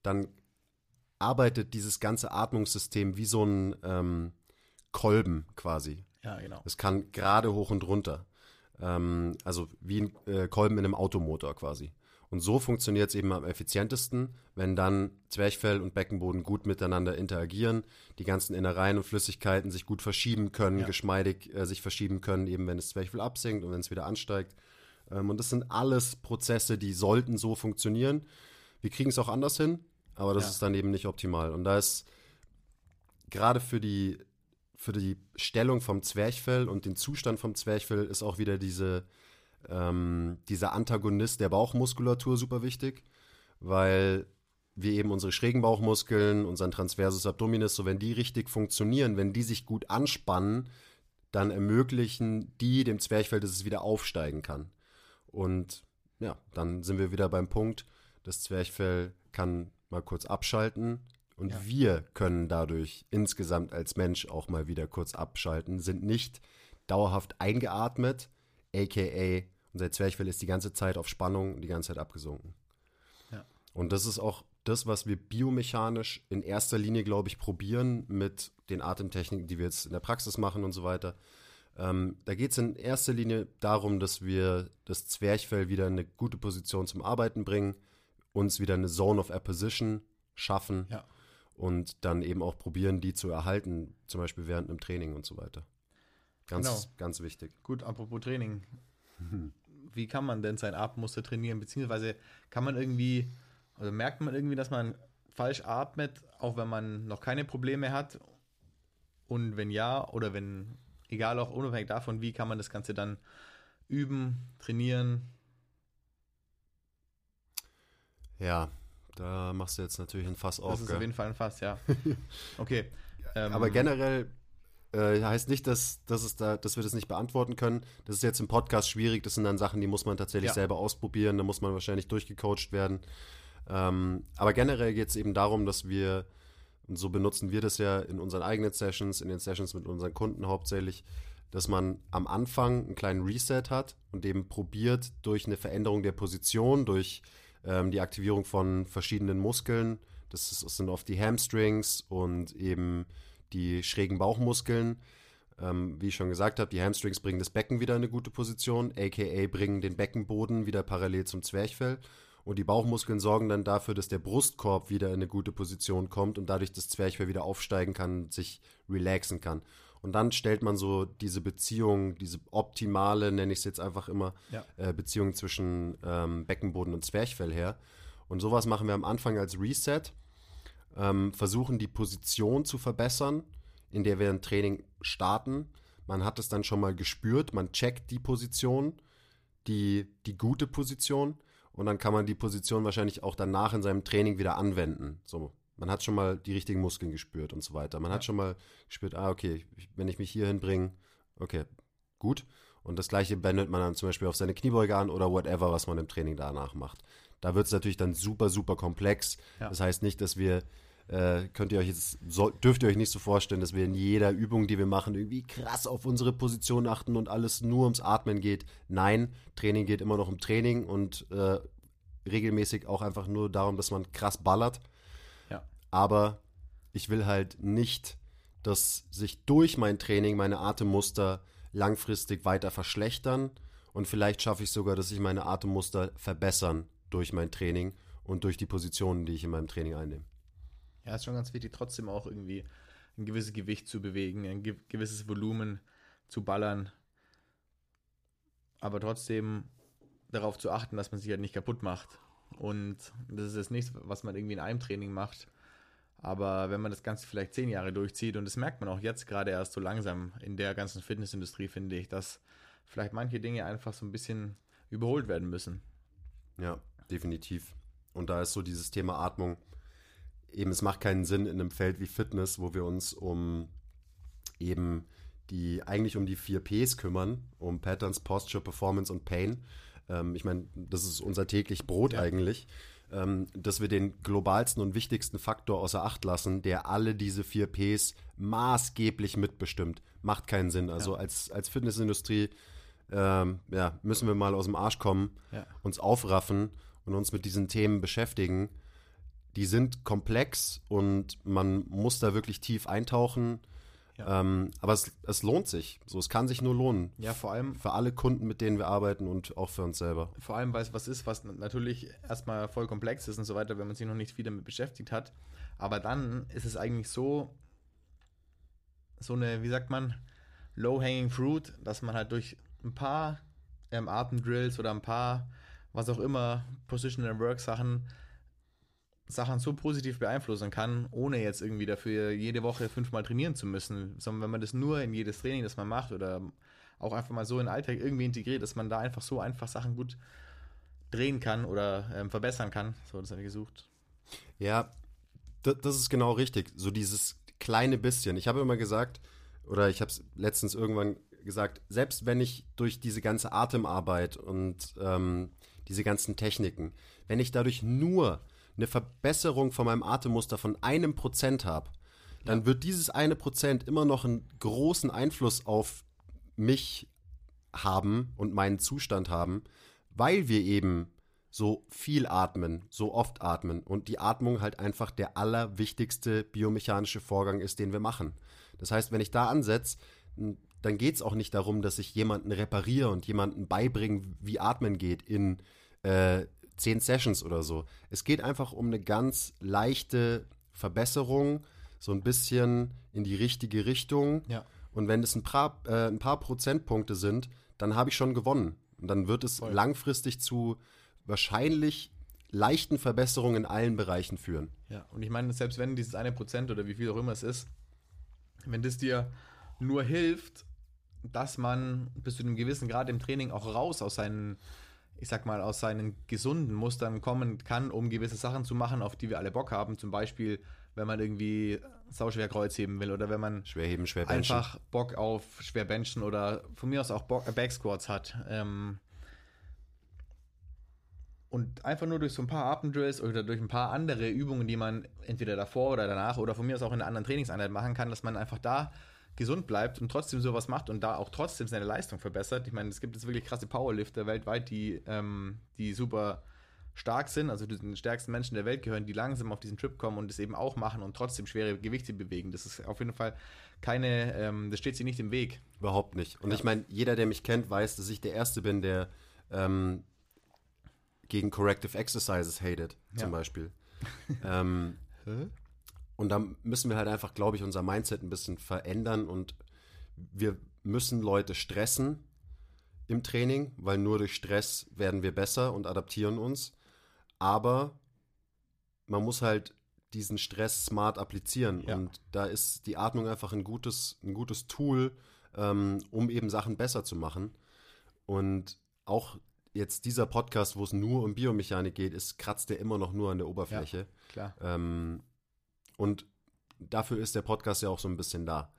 dann arbeitet dieses ganze Atmungssystem wie so ein ähm, Kolben quasi. Ja, genau. Es kann gerade hoch und runter. Ähm, also wie ein äh, Kolben in einem Automotor quasi. Und so funktioniert es eben am effizientesten, wenn dann Zwerchfell und Beckenboden gut miteinander interagieren, die ganzen Innereien und Flüssigkeiten sich gut verschieben können, Ja. geschmeidig äh, sich verschieben können, eben wenn das Zwerchfell absinkt und wenn es wieder ansteigt. Ähm, und das sind alles Prozesse, die sollten so funktionieren. Wir kriegen es auch anders hin, aber das Ja. ist dann eben nicht optimal. Und da ist gerade für die, für die Stellung vom Zwerchfell und den Zustand vom Zwerchfell ist auch wieder diese, ähm, dieser Antagonist der Bauchmuskulatur super wichtig, weil wir eben unsere schrägen Bauchmuskeln, unseren Transversus Abdominis, so wenn die richtig funktionieren, wenn die sich gut anspannen, dann ermöglichen die dem Zwerchfell, dass es wieder aufsteigen kann. Und ja, dann sind wir wieder beim Punkt, das Zwerchfell kann mal kurz abschalten und Ja. wir können dadurch insgesamt als Mensch auch mal wieder kurz abschalten, sind nicht dauerhaft eingeatmet, aka unser Zwerchfell ist die ganze Zeit auf Spannung und die ganze Zeit abgesunken. Ja. Und das ist auch das, was wir biomechanisch in erster Linie, glaube ich, probieren mit den Atemtechniken, die wir jetzt in der Praxis machen und so weiter. Ähm, da geht es in erster Linie darum, dass wir das Zwerchfell wieder in eine gute Position zum Arbeiten bringen, uns wieder eine Zone of Apposition schaffen Ja. und dann eben auch probieren, die zu erhalten, zum Beispiel während einem Training und so weiter. Ganz, Genau. ganz wichtig. Gut, apropos Training. Wie kann man denn sein Atemmuster trainieren? Beziehungsweise kann man irgendwie, also merkt man irgendwie, dass man falsch atmet, auch wenn man noch keine Probleme hat? Und wenn ja, oder wenn, egal auch unabhängig davon, wie kann man das Ganze dann üben, trainieren? Ja, da machst du jetzt natürlich ein Fass auf. Das ist gell? auf jeden Fall ein Fass, ja. Okay. Ähm, Aber generell äh, heißt nicht, dass, dass, es da, dass wir das nicht beantworten können. Das ist jetzt im Podcast schwierig. Das sind dann Sachen, die muss man tatsächlich Ja. selber ausprobieren. Da muss man wahrscheinlich durchgecoacht werden. Ähm, aber generell geht es eben darum, dass wir, und so benutzen wir das ja in unseren eigenen Sessions, in den Sessions mit unseren Kunden hauptsächlich, dass man am Anfang einen kleinen Reset hat und eben probiert, durch eine Veränderung der Position, durch ähm, die Aktivierung von verschiedenen Muskeln, das, ist, das sind oft die Hamstrings und eben die schrägen Bauchmuskeln. Ähm, wie ich schon gesagt habe, die Hamstrings bringen das Becken wieder in eine gute Position, aka bringen den Beckenboden wieder parallel zum Zwerchfell. Und die Bauchmuskeln sorgen dann dafür, dass der Brustkorb wieder in eine gute Position kommt und dadurch das Zwerchfell wieder aufsteigen kann, sich relaxen kann. Und dann stellt man so diese Beziehung, diese optimale, nenne ich es jetzt einfach immer, Ja. äh, Beziehung zwischen ähm, Beckenboden und Zwerchfell her. Und sowas machen wir am Anfang als Reset ähm, versuchen die Position zu verbessern, in der wir ein Training starten. Man hat es dann schon mal gespürt, man checkt die Position, die, die gute Position und dann kann man die Position wahrscheinlich auch danach in seinem Training wieder anwenden. So, man hat schon mal die richtigen Muskeln gespürt und so weiter. Man hat schon mal gespürt, ah, okay, wenn ich mich hier hinbringe, okay, gut. Und das gleiche wendet man dann zum Beispiel auf seine Kniebeuge an oder whatever, was man im Training danach macht. Da wird es natürlich dann super, super komplex. Ja. Das heißt nicht, dass wir, äh, könnt ihr euch jetzt, so, dürft ihr euch nicht so vorstellen, dass wir in jeder Übung, die wir machen, irgendwie krass auf unsere Position achten und alles nur ums Atmen geht. Nein, Training geht immer noch um Training und äh, regelmäßig auch einfach nur darum, dass man krass ballert. Aber ich will halt nicht, dass sich durch mein Training meine Atemmuster langfristig weiter verschlechtern und vielleicht schaffe ich sogar, dass sich meine Atemmuster verbessern durch mein Training und durch die Positionen, die ich in meinem Training einnehme. Ja, ist schon ganz wichtig, trotzdem auch irgendwie ein gewisses Gewicht zu bewegen, ein gewisses Volumen zu ballern, aber trotzdem darauf zu achten, dass man sich halt nicht kaputt macht. Und das ist jetzt nichts, was man irgendwie in einem Training macht. Aber wenn man das Ganze vielleicht zehn Jahre durchzieht, und das merkt man auch jetzt gerade erst so langsam in der ganzen Fitnessindustrie, finde ich, dass vielleicht manche Dinge einfach so ein bisschen überholt werden müssen. Ja, definitiv. Und da ist so dieses Thema Atmung. Eben, es macht keinen Sinn in einem Feld wie Fitness, wo wir uns um eben die eigentlich um die vier Ps kümmern, um Patterns, Posture, Performance und Pain. Ähm, ich meine, das ist unser täglich Brot ja. eigentlich, ähm, dass wir den globalsten und wichtigsten Faktor außer Acht lassen, der alle diese vier Ps maßgeblich mitbestimmt. Macht keinen Sinn. Also ja. als, als Fitnessindustrie ähm, ja, müssen wir mal aus dem Arsch kommen, ja. uns aufraffen und uns mit diesen Themen beschäftigen. Die sind komplex und man muss da wirklich tief eintauchen. Ja. Ähm, aber es, es, lohnt sich. So, es kann sich nur lohnen. Ja, vor allem. Für alle Kunden, mit denen wir arbeiten und auch für uns selber. Vor allem, weil es was ist, was natürlich erstmal voll komplex ist und so weiter, wenn man sich noch nicht viel damit beschäftigt hat. Aber dann ist es eigentlich so, so eine, wie sagt man, low-hanging fruit, dass man halt durch ein paar ähm, Atemdrills oder ein paar, was auch immer, Positional Work Sachen Sachen so positiv beeinflussen kann, ohne jetzt irgendwie dafür jede Woche fünfmal trainieren zu müssen, sondern wenn man das nur in jedes Training, das man macht oder auch einfach mal so in den Alltag irgendwie integriert, dass man da einfach so einfach Sachen gut drehen kann oder ähm, verbessern kann. So, das habe ich gesucht. Ja, das ist genau richtig. So dieses kleine bisschen. Ich habe immer gesagt, oder ich habe es letztens irgendwann gesagt, selbst wenn ich durch diese ganze Atemarbeit und ähm, diese ganzen Techniken, wenn ich dadurch nur eine Verbesserung von meinem Atemmuster von einem Prozent habe, dann ja. wird dieses eine Prozent immer noch einen großen Einfluss auf mich haben und meinen Zustand haben, weil wir eben so viel atmen, so oft atmen und die Atmung halt einfach der allerwichtigste biomechanische Vorgang ist, den wir machen. Das heißt, wenn ich da ansetze, dann geht es auch nicht darum, dass ich jemanden repariere und jemanden beibringe, wie Atmen geht in äh, zehn Sessions oder so. Es geht einfach um eine ganz leichte Verbesserung, so ein bisschen in die richtige Richtung. Ja. Und wenn es ein paar, äh, ein paar Prozentpunkte sind, dann habe ich schon gewonnen. Und dann wird es Voll. langfristig zu wahrscheinlich leichten Verbesserungen in allen Bereichen führen. Ja, und ich meine, selbst wenn dieses eine Prozent oder wie viel auch immer es ist, wenn das dir nur hilft, dass man bis zu einem gewissen Grad im Training auch raus aus seinen ich sag mal, aus seinen gesunden Mustern kommen kann, um gewisse Sachen zu machen, auf die wir alle Bock haben. Zum Beispiel, wenn man irgendwie sauschwer Kreuz heben will oder wenn man Schwerheben, schwer einfach Bock auf Schwerbenchen oder von mir aus auch Bock, äh, Backsquats hat. Ähm, und einfach nur durch so ein paar Atemdrills oder durch ein paar andere Übungen, die man entweder davor oder danach oder von mir aus auch in einer anderen Trainingseinheit machen kann, dass man einfach da gesund bleibt und trotzdem sowas macht und da auch trotzdem seine Leistung verbessert. Ich meine, es gibt jetzt wirklich krasse Powerlifter weltweit, die, ähm, die super stark sind, also zu den stärksten Menschen der Welt gehören, die langsam auf diesen Trip kommen und es eben auch machen und trotzdem schwere Gewichte bewegen. Das ist auf jeden Fall keine, ähm, das steht sich nicht im Weg. Überhaupt nicht. Und ja. ich meine, jeder, der mich kennt, weiß, dass ich der Erste bin, der ähm, gegen Corrective Exercises hatet, zum ja. Beispiel. ähm, und da müssen wir halt einfach, glaube ich, unser Mindset ein bisschen verändern und wir müssen Leute stressen im Training, weil nur durch Stress werden wir besser und adaptieren uns. Aber man muss halt diesen Stress smart applizieren. Ja. Und da ist die Atmung einfach ein gutes, ein gutes Tool, ähm, um eben Sachen besser zu machen. Und auch jetzt dieser Podcast, wo es nur um Biomechanik geht, ist, kratzt der immer noch nur an der Oberfläche. Ja, klar. Ähm, und dafür ist der Podcast ja auch so ein bisschen da.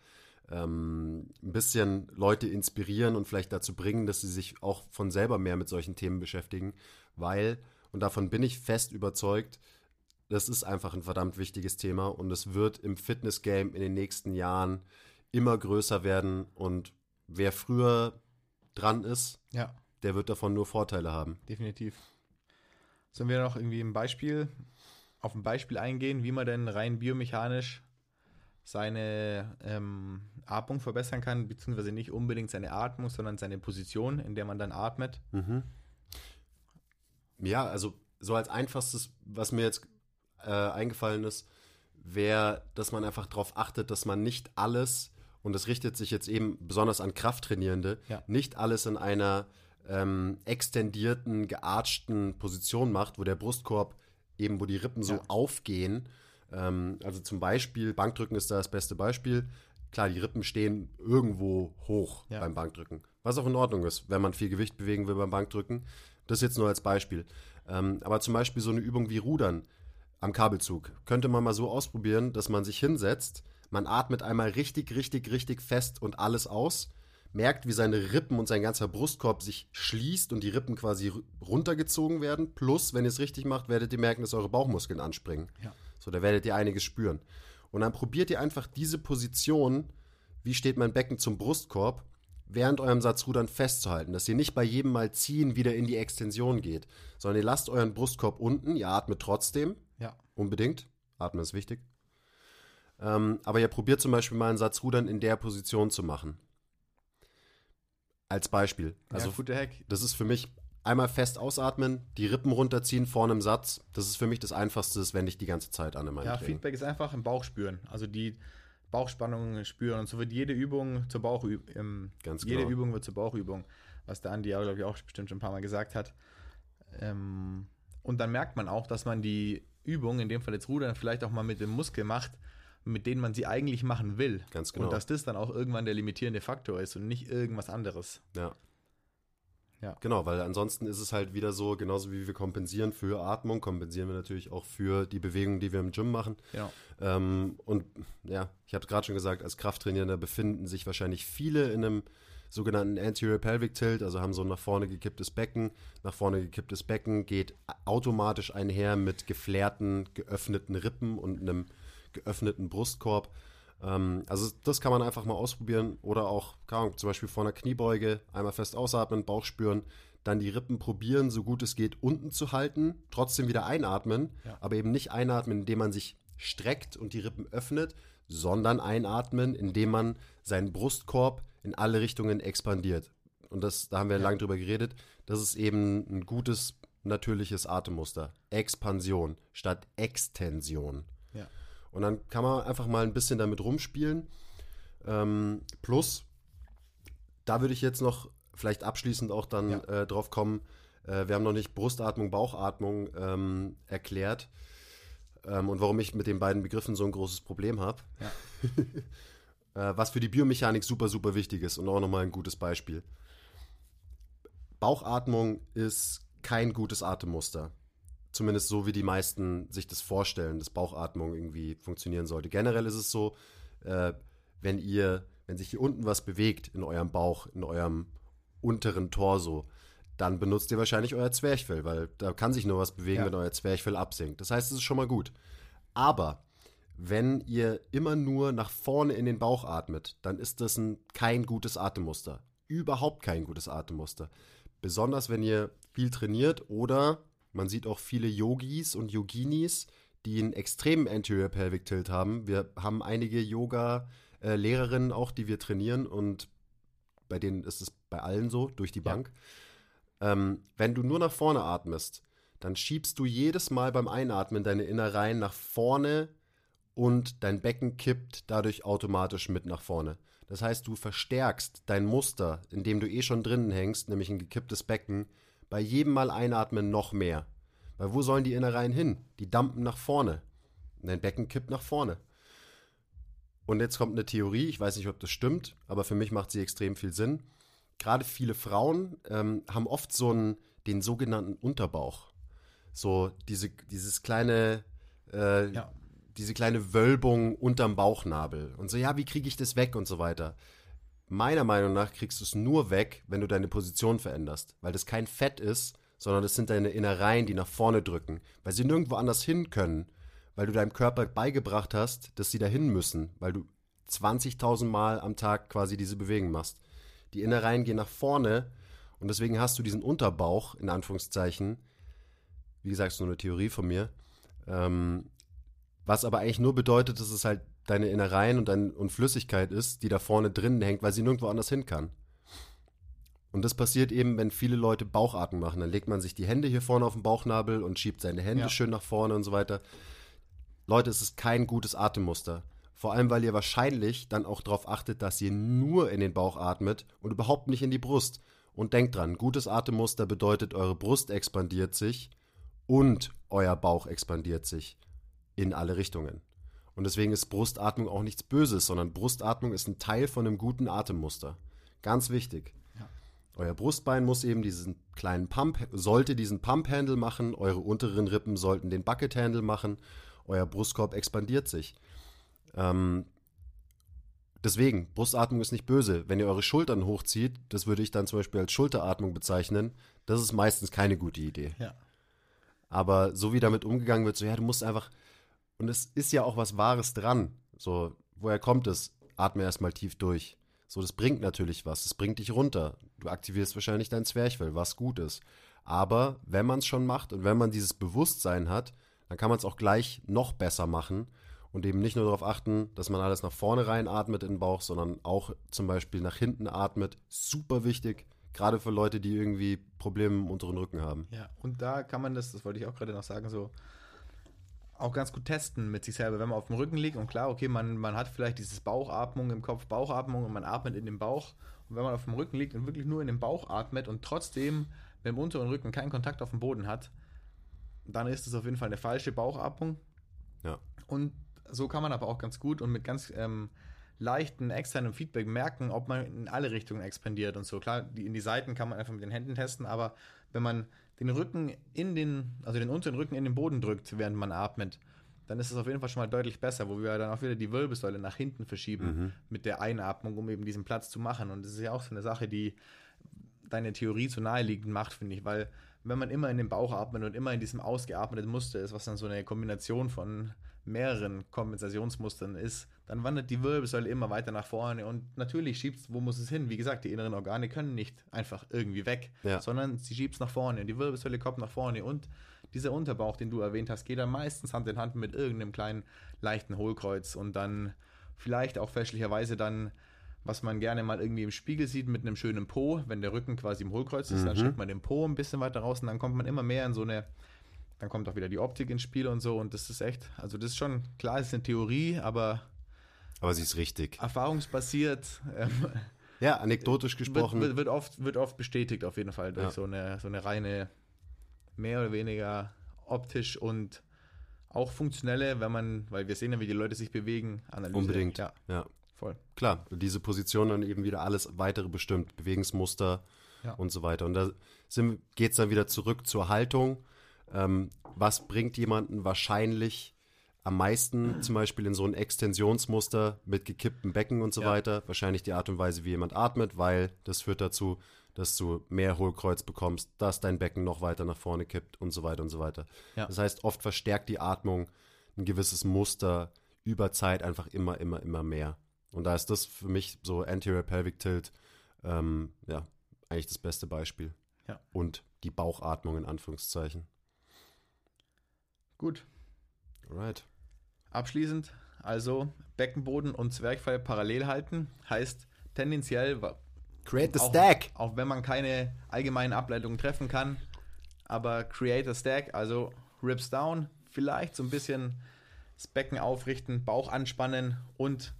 Ähm, ein bisschen Leute inspirieren und vielleicht dazu bringen, dass sie sich auch von selber mehr mit solchen Themen beschäftigen, weil, und davon bin ich fest überzeugt, das ist einfach ein verdammt wichtiges Thema und es wird im Fitness-Game in den nächsten Jahren immer größer werden und wer früher dran ist, ja. der wird davon nur Vorteile haben. Definitiv. Sollen wir noch irgendwie ein Beispiel auf ein Beispiel eingehen, wie man denn rein biomechanisch seine ähm, Atmung verbessern kann, beziehungsweise nicht unbedingt seine Atmung, sondern seine Position, in der man dann atmet. Mhm. Ja, also so als einfachstes, was mir jetzt äh, eingefallen ist, wäre, dass man einfach darauf achtet, dass man nicht alles, und das richtet sich jetzt eben besonders an Krafttrainierende, Ja. nicht alles in einer ähm, extendierten, geartschten Position macht, wo der Brustkorb eben, wo die Rippen so Ja. aufgehen. Ähm, also zum Beispiel, Bankdrücken ist da das beste Beispiel. Klar, die Rippen stehen irgendwo hoch Ja. beim Bankdrücken. Was auch in Ordnung ist, wenn man viel Gewicht bewegen will beim Bankdrücken. Das jetzt nur als Beispiel. Ähm, aber zum Beispiel so eine Übung wie Rudern am Kabelzug könnte man mal so ausprobieren, dass man sich hinsetzt, man atmet einmal richtig, richtig, richtig fest und alles aus, merkt, wie seine Rippen und sein ganzer Brustkorb sich schließt und die Rippen quasi ru- runtergezogen werden. Plus, wenn ihr es richtig macht, werdet ihr merken, dass eure Bauchmuskeln anspringen. Ja. So, da werdet ihr einiges spüren. Und dann probiert ihr einfach diese Position, wie steht mein Becken zum Brustkorb, während eurem Satzrudern festzuhalten, dass ihr nicht bei jedem Mal ziehen wieder in die Extension geht, sondern ihr lasst euren Brustkorb unten, ihr atmet trotzdem, Ja. unbedingt, atmen ist wichtig. Ähm, aber ihr probiert zum Beispiel mal einen Satzrudern in der Position zu machen. Als Beispiel. Also ja, guter Hack. das ist für mich einmal fest ausatmen, die Rippen runterziehen vorne im Satz. Das ist für mich das Einfachste, das wende ich die ganze Zeit an in meinem Ja, Training. Feedback ist einfach im Bauch spüren. Also die Bauchspannung spüren. Und so wird jede Übung zur Bauchübung. Ganz jede genau. Übung wird zur Bauchübung. Was der Andi, glaube ich, auch bestimmt schon ein paar Mal gesagt hat. Ähm, und dann merkt man auch, dass man die Übung, in dem Fall jetzt Rudern, vielleicht auch mal mit dem Muskel macht, mit denen man sie eigentlich machen will. Ganz genau. Und dass das dann auch irgendwann der limitierende Faktor ist und nicht irgendwas anderes. Ja. Ja. Genau, weil ansonsten ist es halt wieder so, genauso wie wir kompensieren für Atmung, kompensieren wir natürlich auch für die Bewegungen, die wir im Gym machen. Genau. Ähm, und ja, ich habe gerade schon gesagt, als Krafttrainierender befinden sich wahrscheinlich viele in einem sogenannten Anterior Pelvic Tilt, also haben so ein nach vorne gekipptes Becken. Nach vorne gekipptes Becken geht automatisch einher mit geflärten, geöffneten Rippen und einem geöffneten Brustkorb. Ähm, also das kann man einfach mal ausprobieren oder auch, keine Ahnung, zum Beispiel vor einer Kniebeuge einmal fest ausatmen, Bauch spüren, dann die Rippen probieren, so gut es geht, unten zu halten, trotzdem wieder einatmen, Ja. aber eben nicht einatmen, indem man sich streckt und die Rippen öffnet, sondern einatmen, indem man seinen Brustkorb in alle Richtungen expandiert. Und das, da haben wir Ja. lange drüber geredet. Das ist eben ein gutes, natürliches Atemmuster. Expansion statt Extension. Und dann kann man einfach mal ein bisschen damit rumspielen. Ähm, plus, da würde ich jetzt noch vielleicht abschließend auch dann Ja. äh, drauf kommen. Äh, wir haben noch nicht Brustatmung, Bauchatmung ähm, erklärt. Ähm, und warum ich mit den beiden Begriffen so ein großes Problem habe. Ja. äh, was für die Biomechanik super, super wichtig ist und auch nochmal ein gutes Beispiel. Bauchatmung ist kein gutes Atemmuster. Zumindest so, wie die meisten sich das vorstellen, dass Bauchatmung irgendwie funktionieren sollte. Generell ist es so, äh, wenn ihr, wenn sich hier unten was bewegt in eurem Bauch, in eurem unteren Torso, dann benutzt ihr wahrscheinlich euer Zwerchfell, weil da kann sich nur was bewegen, Ja. wenn euer Zwerchfell absinkt. Das heißt, es ist schon mal gut. Aber wenn ihr immer nur nach vorne in den Bauch atmet, dann ist das ein, kein gutes Atemmuster. Überhaupt kein gutes Atemmuster. Besonders wenn ihr viel trainiert oder man sieht auch viele Yogis und Yoginis, die einen extremen Anterior Pelvic Tilt haben. Wir haben einige Yoga-Lehrerinnen auch, die wir trainieren und bei denen ist es bei allen so, durch die Ja. Bank. Ähm, wenn du nur nach vorne atmest, dann schiebst du jedes Mal beim Einatmen deine Innereien nach vorne und dein Becken kippt dadurch automatisch mit nach vorne. Das heißt, du verstärkst dein Muster, in dem du eh schon drinnen hängst, nämlich ein gekipptes Becken, bei jedem Mal einatmen noch mehr. Weil wo sollen die Innereien hin? Die dampen nach vorne. Und dein Becken kippt nach vorne. Und jetzt kommt eine Theorie, ich weiß nicht, ob das stimmt, aber für mich macht sie extrem viel Sinn. Gerade viele Frauen ähm, haben oft so einen, den sogenannten Unterbauch. So diese, dieses kleine, äh, Ja. diese kleine Wölbung unterm Bauchnabel. Und so, ja, wie kriege ich das weg und so weiter. Meiner Meinung nach kriegst du es nur weg, wenn du deine Position veränderst, weil das kein Fett ist, sondern das sind deine Innereien, die nach vorne drücken, weil sie nirgendwo anders hin können, weil du deinem Körper beigebracht hast, dass sie dahin müssen, weil du 20.000 Mal am Tag quasi diese Bewegung machst. Die Innereien gehen nach vorne und deswegen hast du diesen Unterbauch, in Anführungszeichen, wie gesagt, ist nur eine Theorie von mir, ähm, Was aber eigentlich nur bedeutet, dass es halt deine Innereien und, dein, und Flüssigkeit ist, die da vorne drinnen hängt, weil sie nirgendwo anders hin kann. Und das passiert eben, wenn viele Leute Bauchatmen machen. Dann legt man sich die Hände hier vorne auf den Bauchnabel und schiebt seine Hände Ja. schön nach vorne und so weiter. Leute, es ist kein gutes Atemmuster. Vor allem, weil ihr wahrscheinlich dann auch darauf achtet, dass ihr nur in den Bauch atmet und überhaupt nicht in die Brust. Und denkt dran, gutes Atemmuster bedeutet, eure Brust expandiert sich und euer Bauch expandiert sich in alle Richtungen. Und deswegen ist Brustatmung auch nichts Böses, sondern Brustatmung ist ein Teil von einem guten Atemmuster. Ganz wichtig. Ja. Euer Brustbein muss eben diesen kleinen Pump, sollte diesen Pump-Handle machen, eure unteren Rippen sollten den Bucket-Handle machen, euer Brustkorb expandiert sich. Ähm, deswegen, Brustatmung ist nicht böse. Wenn ihr eure Schultern hochzieht, das würde ich dann zum Beispiel als Schulteratmung bezeichnen, das ist meistens keine gute Idee. Ja. Aber so wie damit umgegangen wird, so ja, du musst einfach, und es ist ja auch was Wahres dran. So, woher kommt es? Atme erstmal tief durch. So, das bringt natürlich was. Es bringt dich runter. Du aktivierst wahrscheinlich dein Zwerchfell, was gut ist. Aber wenn man es schon macht und wenn man dieses Bewusstsein hat, dann kann man es auch gleich noch besser machen und eben nicht nur darauf achten, dass man alles nach vorne rein atmet in den Bauch, sondern auch zum Beispiel nach hinten atmet. Super wichtig, gerade für Leute, die irgendwie Probleme im unteren Rücken haben. Ja, und da kann man das, das wollte ich auch gerade noch sagen, so auch ganz gut testen mit sich selber, wenn man auf dem Rücken liegt und klar, okay, man, man hat vielleicht dieses Bauchatmung im Kopf, Bauchatmung und man atmet in den Bauch und wenn man auf dem Rücken liegt und wirklich nur in den Bauch atmet und trotzdem mit dem unteren Rücken keinen Kontakt auf den Boden hat, dann ist es auf jeden Fall eine falsche Bauchatmung. Ja. Und so kann man aber auch ganz gut und mit ganz ähm, leichten externen Feedback merken, ob man in alle Richtungen expandiert und so. Klar, die, in die Seiten kann man einfach mit den Händen testen, aber wenn man den Rücken in den, also den unteren Rücken in den Boden drückt, während man atmet, dann ist es auf jeden Fall schon mal deutlich besser, wo wir dann auch wieder die Wirbelsäule nach hinten verschieben mit der Einatmung, um eben diesen Platz zu machen. Und das ist ja auch so eine Sache, die deine Theorie zu naheliegend macht, finde ich, weil wenn man immer in den Bauch atmet und immer in diesem ausgeatmeten Muster ist, was dann so eine Kombination von mehreren Kompensationsmustern ist, dann wandert die Wirbelsäule immer weiter nach vorne und natürlich schiebt wo muss es hin? Wie gesagt, die inneren Organe können nicht einfach irgendwie weg, Ja. sondern sie schiebt es nach vorne und die Wirbelsäule kommt nach vorne und dieser Unterbauch, den du erwähnt hast, geht dann meistens Hand in Hand mit irgendeinem kleinen leichten Hohlkreuz und dann vielleicht auch fälschlicherweise dann was man gerne mal irgendwie im Spiegel sieht mit einem schönen Po, wenn der Rücken quasi im Hohlkreuz ist, dann Mhm. schickt man den Po ein bisschen weiter raus und dann kommt man immer mehr in so eine, dann kommt auch wieder die Optik ins Spiel und so und das ist echt, also das ist schon, klar, es ist eine Theorie, aber Aber sie ist richtig. erfahrungsbasiert ähm, Ja, anekdotisch gesprochen. wird, wird, oft, wird oft bestätigt auf jeden Fall durch Ja. so, eine, so eine reine, mehr oder weniger optisch und auch funktionelle, wenn man, weil wir sehen ja, wie die Leute sich bewegen, Analyse. Unbedingt. Ja, ja. voll. Klar, diese Position dann eben wieder alles weitere bestimmt, Bewegungsmuster Ja. und so weiter. Und da geht es dann wieder zurück zur Haltung. Ähm, was bringt jemanden wahrscheinlich am meisten zum Beispiel in so ein Extensionsmuster mit gekipptem Becken und so Ja. weiter? Wahrscheinlich die Art und Weise, wie jemand atmet, weil das führt dazu, dass du mehr Hohlkreuz bekommst, dass dein Becken noch weiter nach vorne kippt und so weiter und so weiter. Ja. Das heißt, oft verstärkt die Atmung ein gewisses Muster über Zeit einfach immer, immer, immer mehr. Und da ist das für mich so Anterior Pelvic Tilt, ähm, ja, eigentlich das beste Beispiel. Ja. Und die Bauchatmung in Anführungszeichen. Gut. Alright. Abschließend, also Beckenboden und Zwerchfell parallel halten, heißt tendenziell, Create the auch, stack! auch wenn man keine allgemeinen Ableitungen treffen kann, aber create a stack, also Rips down, vielleicht so ein bisschen das Becken aufrichten, Bauch anspannen und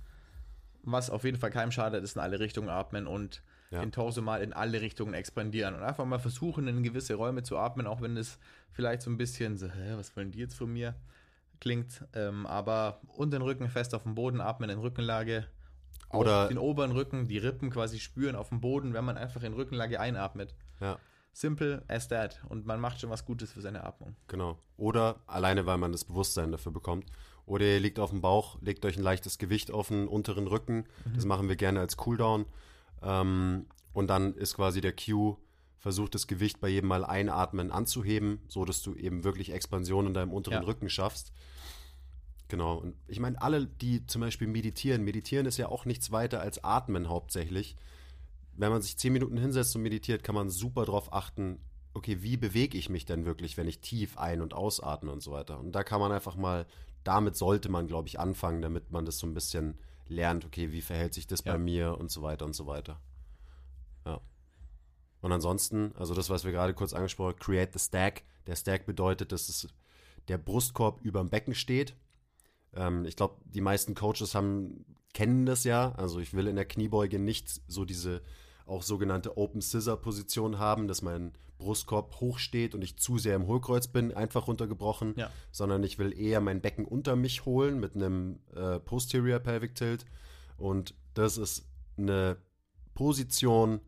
was auf jeden Fall keinem schadet, ist in alle Richtungen atmen und Ja. den Torso mal in alle Richtungen expandieren und einfach mal versuchen, in gewisse Räume zu atmen, auch wenn es vielleicht so ein bisschen so, hä, was wollen die jetzt von mir? Klingt, ähm, aber und den Rücken fest auf dem Boden atmen in Rückenlage. Oder- den oberen Rücken, die Rippen quasi spüren auf dem Boden, wenn man einfach in Rückenlage einatmet. Ja, Simple as that. Und man macht schon was Gutes für seine Atmung. genau. Oder alleine, weil man das Bewusstsein dafür bekommt. Oder ihr liegt auf dem Bauch, legt euch ein leichtes Gewicht auf den unteren Rücken. Das machen wir gerne als Cooldown. Ähm, und dann ist quasi der Cue, versucht das Gewicht bei jedem Mal einatmen anzuheben, so dass du eben wirklich Expansion in deinem unteren Ja. Rücken schaffst. Genau. Und ich meine, alle, die zum Beispiel meditieren, meditieren ist ja auch nichts weiter als Atmen hauptsächlich. Wenn man sich zehn Minuten hinsetzt und meditiert, kann man super darauf achten, okay, wie bewege ich mich denn wirklich, wenn ich tief ein- und ausatme und so weiter. Und da kann man einfach mal damit sollte man, glaube ich, anfangen, damit man das so ein bisschen lernt, okay, wie verhält sich das Ja. bei mir und so weiter und so weiter. Ja. Und ansonsten, also das, was wir gerade kurz angesprochen haben, create the stack. Der Stack bedeutet, dass es der Brustkorb über dem Becken steht. Ähm, ich glaube, die meisten Coaches haben, kennen das ja. Also ich will in der Kniebeuge nicht so diese auch sogenannte Open Scissor Position haben, dass mein Brustkorb hoch steht und ich zu sehr im Hohlkreuz bin, einfach runtergebrochen, Ja. sondern ich will eher mein Becken unter mich holen mit einem äh, Posterior Pelvic Tilt und das ist eine Position,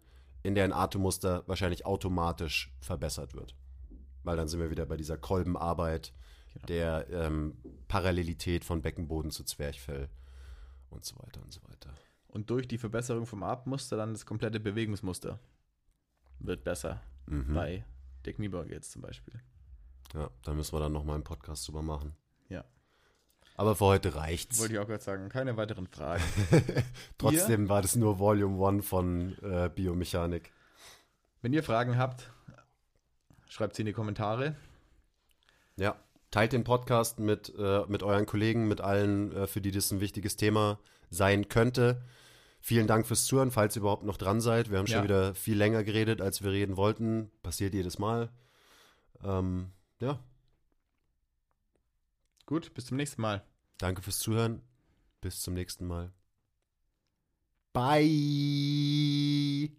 in der ein Atemmuster wahrscheinlich automatisch verbessert wird. Weil dann sind wir wieder bei dieser Kolbenarbeit, Genau. der ähm, Parallelität von Beckenboden zu Zwerchfell und so weiter und so weiter. Und durch die Verbesserung vom Atemmuster dann das komplette Bewegungsmuster wird besser. Mhm. Bei der Kniebeuge jetzt zum Beispiel. Ja, da müssen wir dann nochmal einen Podcast drüber machen. Ja. Aber für heute reicht's. Wollte ich auch gerade sagen. Keine weiteren Fragen. Trotzdem war das nur Volume 1 von äh, Biomechanik. Wenn ihr Fragen habt, schreibt sie in die Kommentare. Ja. Teilt den Podcast mit, äh, mit euren Kollegen, mit allen, äh, für die das ein wichtiges Thema sein könnte. Vielen Dank fürs Zuhören, falls ihr überhaupt noch dran seid. Wir haben schon Ja. wieder viel länger geredet, als wir reden wollten. Passiert jedes Mal. Ähm, ja, Gut, bis zum nächsten Mal. danke fürs Zuhören. Bis zum nächsten Mal. Bye.